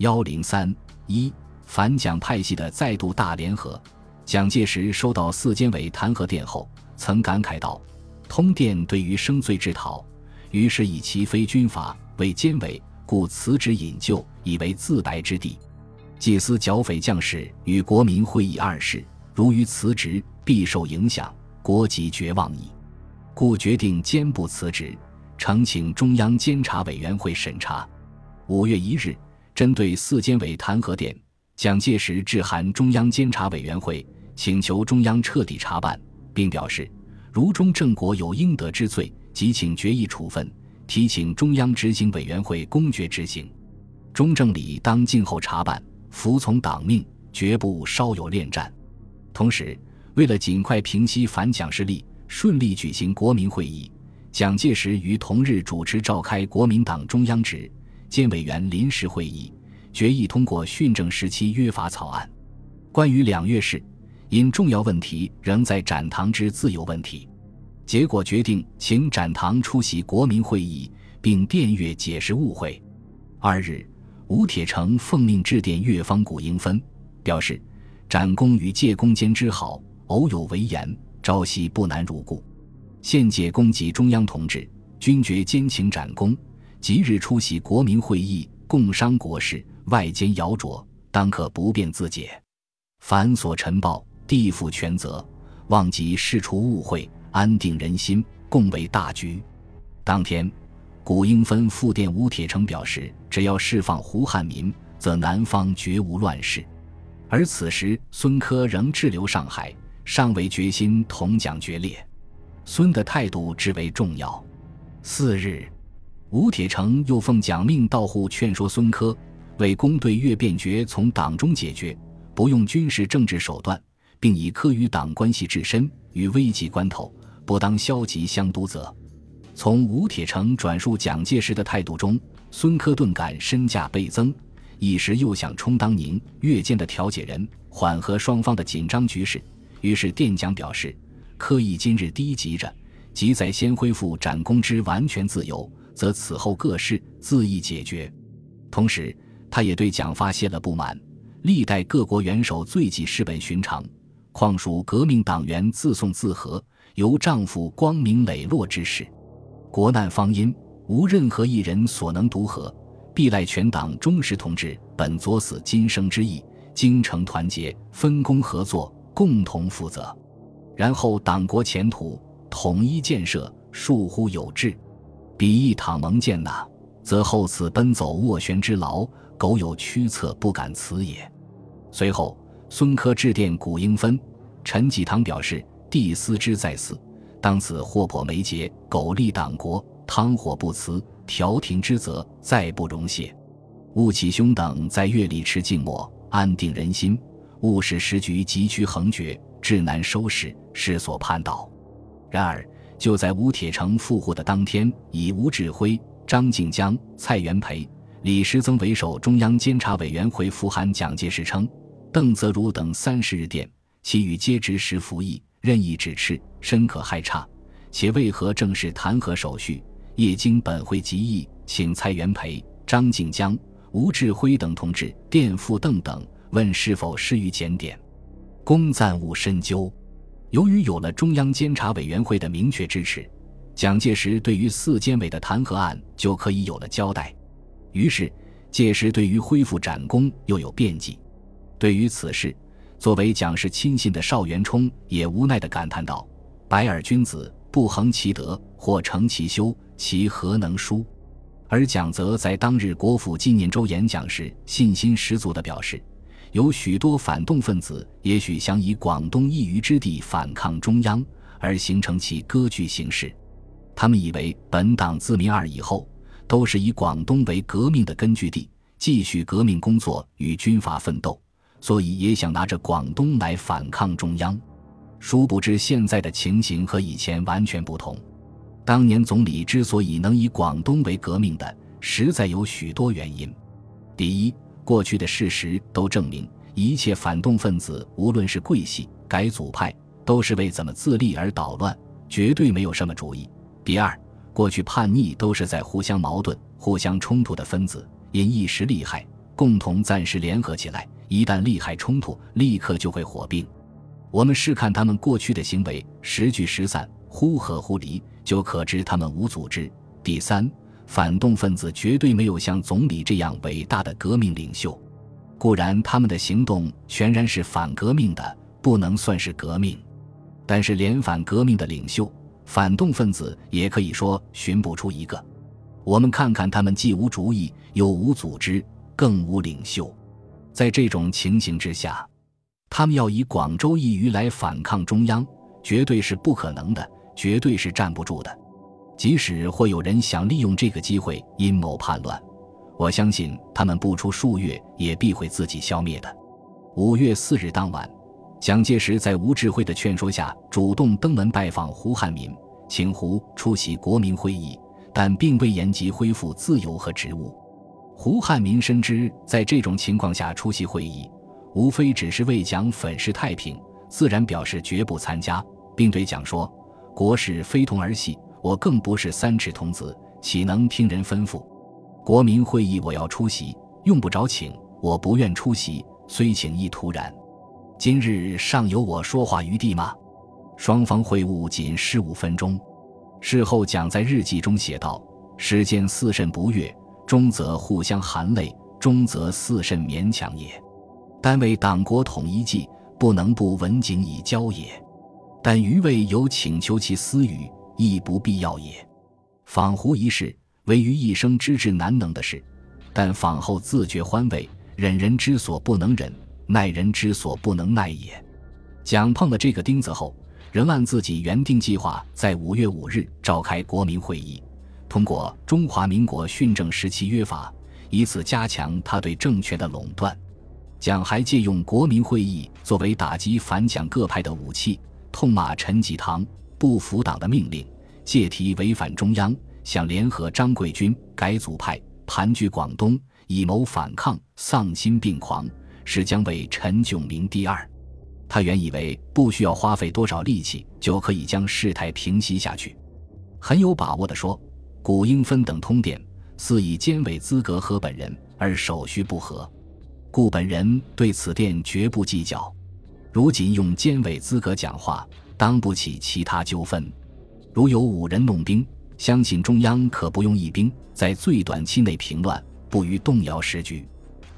幺零三一反蒋派系的再度大联合。蒋介石收到四监委弹劾电后，曾感慨道：“通电对于生罪之讨，于是以其非军阀为监委，故辞职引咎，以为自白之地。祭司剿匪将士与国民会议二事，如于辞职，必受影响，国籍绝望矣。故决定兼不辞职，呈请中央监察委员会审查。”五月一日，针对四监委弹劾电，蒋介石致函中央监察委员会。请求中央彻底查办，并表示，如中正国有应得之罪，即请决议处分，提请中央执行委员会公决执行。中正理当静候查办，服从党命，绝不稍有恋战。同时，为了尽快平息反蒋势力，顺利举行国民会议，蒋介石于同日主持召开国民党中央执监委员临时会议，决议通过训政时期约法草案。关于两月事。因重要问题仍在展堂之自由问题，结果决定请展堂出席国民会议，并电阅解释误会。二日，吴铁城奉命致电越方谷英芬，表示展公与介公间之好，偶有违言，朝夕不难如故。现解公及中央同志均觉兼请展公即日出席国民会议，共商国事，外间谣诼，当可不便自解。凡所陈报。地负全责，望即释除误会，安定人心，共为大局。当天，古英芬复电吴铁城表示，只要释放胡汉民，则南方绝无乱世。而此时，孙科仍滞留上海，尚未决心同蒋决裂。孙的态度至为重要。四日，吴铁城又奉蒋命到沪劝说孙科，为公对越变决从党中解决，不用军事政治手段。并以科与党关系至深，于危急关头不当消极相督责。从吴铁城转述蒋介石的态度中，孙科顿感身价倍增，一时又想充当宁越间的调解人，缓和双方的紧张局势。于是电讲表示，科议今日低急着，即在先恢复展公之完全自由，则此后各事自意解决。同时，他也对蒋发泄了不满，历代各国元首罪己是本寻常。况属革命党员自送自和，由丈夫光明磊落之事。国难方殷，无任何一人所能独和，必赖全党忠实同志本作死今生之意，精诚团结，分工合作，共同负责。然后党国前途统一建设，疏忽有致。彼一倘蒙见纳，则后此奔走斡旋之劳，苟有屈策，不敢辞也。随后。孙科致电古英芬、陈济棠，表示：“帝思之在祀，当此祸迫眉睫，苟利党国，汤火不辞，调停之责，再不容懈。务启兄等在粤里持静默，安定人心，勿使时局急趋横绝，至难收拾，是所盼导。”然而，就在吴铁城复沪的当天，以吴志辉、张静江、蔡元培、李时增为首，中央监察委员会复函蒋介石称。邓泽如等三十日电，其余皆执时服役，任意指斥，深可害差。且为何正式弹劾手续？业经本会集议，请蔡元培、张静江、吴志辉等同志电付邓等，问是否适于检点。公暂勿深究。由于有了中央监察委员会的明确支持，蒋介石对于四监委的弹劾案就可以有了交代。于是，届时对于恢复展功又有辩计。对于此事，作为蒋氏亲信的邵元冲也无奈地感叹道：“白耳君子不恒其德，或成其修，其何能书？”而蒋则在当日国府纪念周演讲时，信心十足地表示：“有许多反动分子，也许想以广东一隅之地反抗中央，而形成其割据形势。他们以为本党自民二以后，都是以广东为革命的根据地，继续革命工作与军阀奋斗。”所以也想拿着广东来反抗中央，殊不知现在的情形和以前完全不同。当年总理之所以能以广东为革命的，实在有许多原因。第一，过去的事实都证明，一切反动分子，无论是贵系、改组派，都是为怎么自立而捣乱，绝对没有什么主意。第二，过去叛逆都是在互相矛盾、互相冲突的分子，因一时厉害。共同暂时联合起来，一旦利害冲突，立刻就会火并。我们试看他们过去的行为，时聚时散，忽合忽离，就可知他们无组织。第三，反动分子绝对没有像总理这样伟大的革命领袖。固然他们的行动全然是反革命的，不能算是革命。但是连反革命的领袖、反动分子也可以说寻不出一个。我们看看他们既无主意，又无组织，更无领袖。在这种情形之下。他们要以广州一隅来反抗中央，绝对是不可能的，绝对是站不住的。即使会有人想利用这个机会阴谋叛乱，我相信他们不出数月也必会自己消灭的。五月四日当晚，蒋介石在吴志辉的劝说下，主动登门拜访胡汉民，请胡出席国民会议，但并未言及恢复自由和职务。胡汉民深知，在这种情况下出席会议。无非只是为蒋粉饰太平，自然表示绝不参加，并对蒋说：“国事非同儿戏，我更不是三尺童子，岂能听人吩咐？国民会议我要出席，用不着请，我不愿出席，虽请亦徒然。今日尚有我说话余地吗？”双方会晤仅十五分钟。事后，蒋在日记中写道：“时间似甚不悦，中则互相含泪，中则似甚勉强也。”但为党国统一计，不能不文景以交也。但余未有请求其私语，亦不必要也。访胡一事，为于一生之至难能的事，但访后自觉欢慰，忍人之所不能忍，耐人之所不能耐也。蒋碰了这个钉子后，仍按自己原定计划，在五月五日召开国民会议，通过《中华民国训政时期约法》，以此加强他对政权的垄断。蒋还借用国民会议作为打击反蒋各派的武器，痛骂陈济棠不服党的命令，借题违反中央，想联合张贵军改组派，盘踞广东，以谋反抗，丧心病狂，是将为陈炯明第二。他原以为不需要花费多少力气就可以将事态平息下去，很有把握地说：“古应芬等通电，似以监委资格和本人，而手续不合。”故本人对此电绝不计较。如仅用监委资格讲话，当不起其他纠纷。如有五人弄兵，相信中央可不用一兵，在最短期内平乱，不于动摇时局。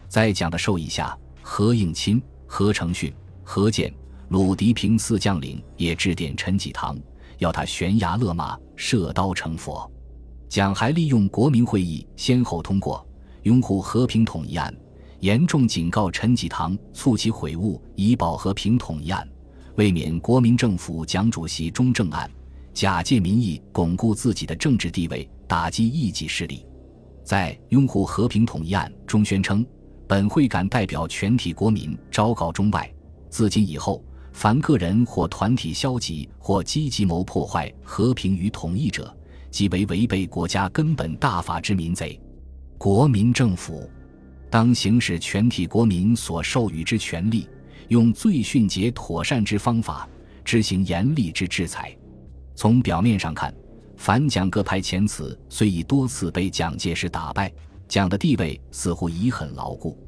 在蒋的授意下，何应钦、何成训、何健、鲁涤平四将领也致电陈济棠，要他悬崖勒马，射刀成佛。蒋还利用国民会议先后通过拥护和平统一案。严重警告陈济棠，促其悔悟，以保和平统一案，为免国民政府蒋主席中正案，假借民意巩固自己的政治地位，打击异己势力。在拥护和平统一案中宣称，本会敢代表全体国民昭告中外：自今以后，凡个人或团体消极或积极谋破坏和平与统一者，即为违背国家根本大法之民贼。国民政府。当行使全体国民所授予之权利，用最迅捷妥善之方法执行严厉之制裁。从表面上看，反蒋各派前此虽已多次被蒋介石打败，蒋的地位似乎已很牢固，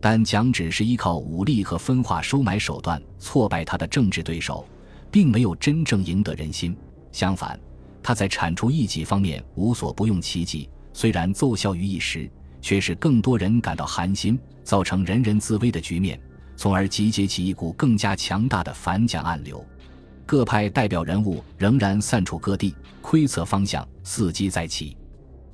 但蒋只是依靠武力和分化收买手段挫败他的政治对手，并没有真正赢得人心。相反，他在铲除异己方面无所不用其极，虽然奏效于一时。却使更多人感到寒心，造成人人自危的局面，从而集结起一股更加强大的反蒋暗流。各派代表人物仍然散处各地，窥测方向，伺机再起。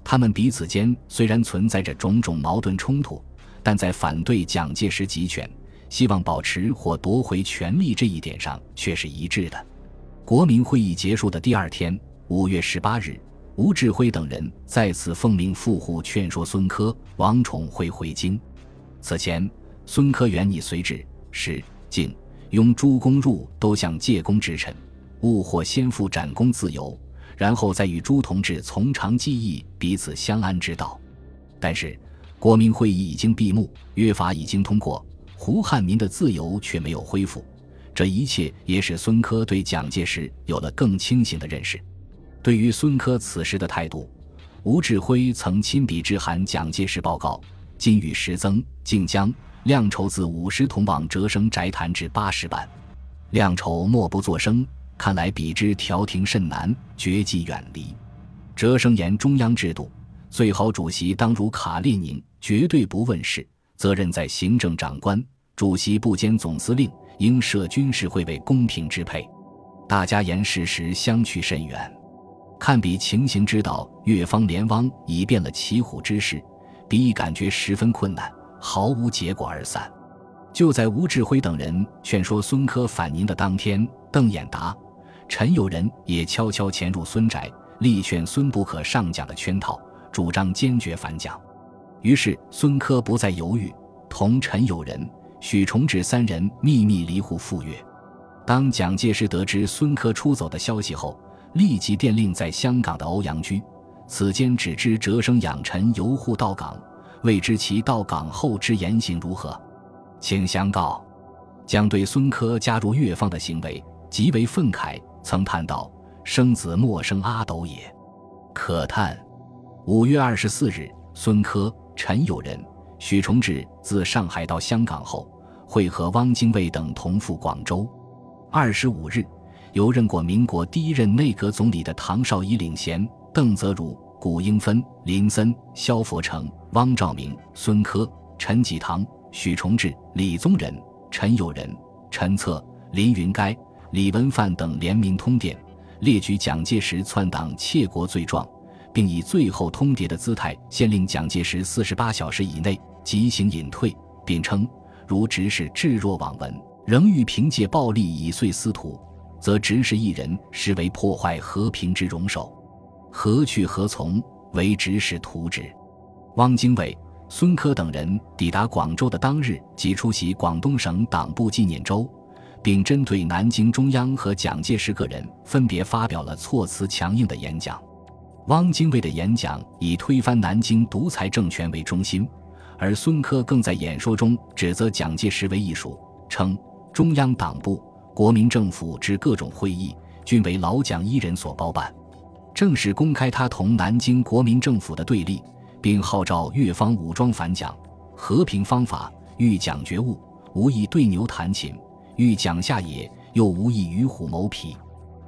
他们彼此间虽然存在着种种矛盾冲突，但在反对蒋介石集权、希望保持或夺回权力这一点上却是一致的。国民会议结束的第二天，五月十八日。吴志辉等人再次奉命赴沪劝说孙科、王宠惠回京。此前，孙科原拟随至，使敬、拥诸公入都向借公之臣，勿或先赴斩公自由，然后再与朱同志从长计议，彼此相安之道。但是，国民会议已经闭幕，约法已经通过，胡汉民的自由却没有恢复。这一切也使孙科对蒋介石有了更清醒的认识。对于孙科此时的态度，吴志辉曾亲笔致函蒋介石报告：今欲时增，竟将量筹自五十铜往折生宅谈至八十万。量筹莫不作声，看来比之调停甚难，绝迹远离。折生言中央制度，最好主席当如卡列宁，绝对不问事，责任在行政长官。主席不兼总司令，应设军事会为公平支配。大家言事实相去甚远。看比情形知道，越方联汪已变了骑虎之势。比已感觉十分困难，毫无结果而散。就在吴志辉等人劝说孙科反宁的当天，邓演达、陈友仁也悄悄潜入孙宅，力劝孙不可上蒋的圈套，主张坚决反蒋。于是孙科不再犹豫，同陈友仁、许崇智三人秘密离沪赴粤。当蒋介石得知孙科出走的消息后，立即电令在香港的欧阳居。此间只知折生养臣游沪到港，未知其到港后之言行如何，请相告。将对孙科加入越方的行为极为愤慨，曾叹道：“生子莫生阿斗也，可叹。”五月二十四日，孙科、陈友仁、许崇智自上海到香港后，会和汪精卫等同赴广州。二十五日，由任过民国第一任内阁总理的唐绍仪领衔。邓泽如、古英芬、林森、萧佛成、汪兆铭、孙科、陈济棠、许崇智、李宗仁、陈友仁、陈策、林云该、李文范等联名通电，列举蒋介石篡党窃国罪状，并以最后通牒的姿态，限令蒋介石四十八小时以内即行隐退，并称：如执事置若罔闻，仍欲凭借暴力以遂司徒，则执事一人实为破坏和平之容首。何去何从？为指使图之。汪精卫、孙科等人抵达广州的当日，即出席广东省党部纪念周，并针对南京中央和蒋介石个人分别发表了措辞强硬的演讲。汪精卫的演讲以推翻南京独裁政权为中心，而孙科更在演说中指责蒋介石为艺术，称中央党部、国民政府之各种会议均为老蒋一人所包办。正式公开他同南京国民政府的对立，并号召越方武装反蒋。和平方法欲蒋觉悟，无意对牛弹琴；欲蒋下野，又无意与虎谋皮。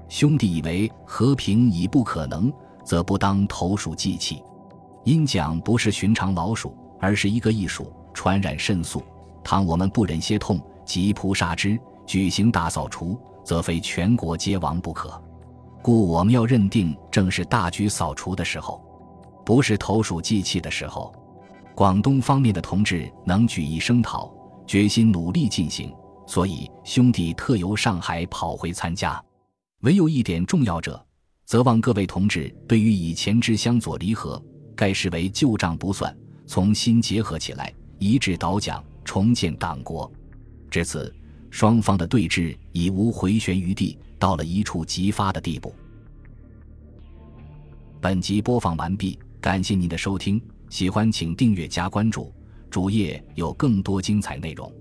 兄弟以为和平已不可能，则不当投鼠忌器。因蒋不是寻常老鼠，而是一个艺术，传染甚速。倘我们不忍些痛，急扑杀之，举行大扫除，则非全国皆亡不可。故我们要认定，正是大举扫除的时候，不是投鼠忌器的时候。广东方面的同志能举一声讨，决心努力进行，所以兄弟特由上海跑回参加。唯有一点重要者，则望各位同志对于以前之相左离合，该视为旧账不算，重新结合起来，一致倒蒋，重建党国。至此，双方的对峙已无回旋余地。到了一触即发的地步。本集播放完毕，感谢您的收听，喜欢请订阅加关注，主页有更多精彩内容。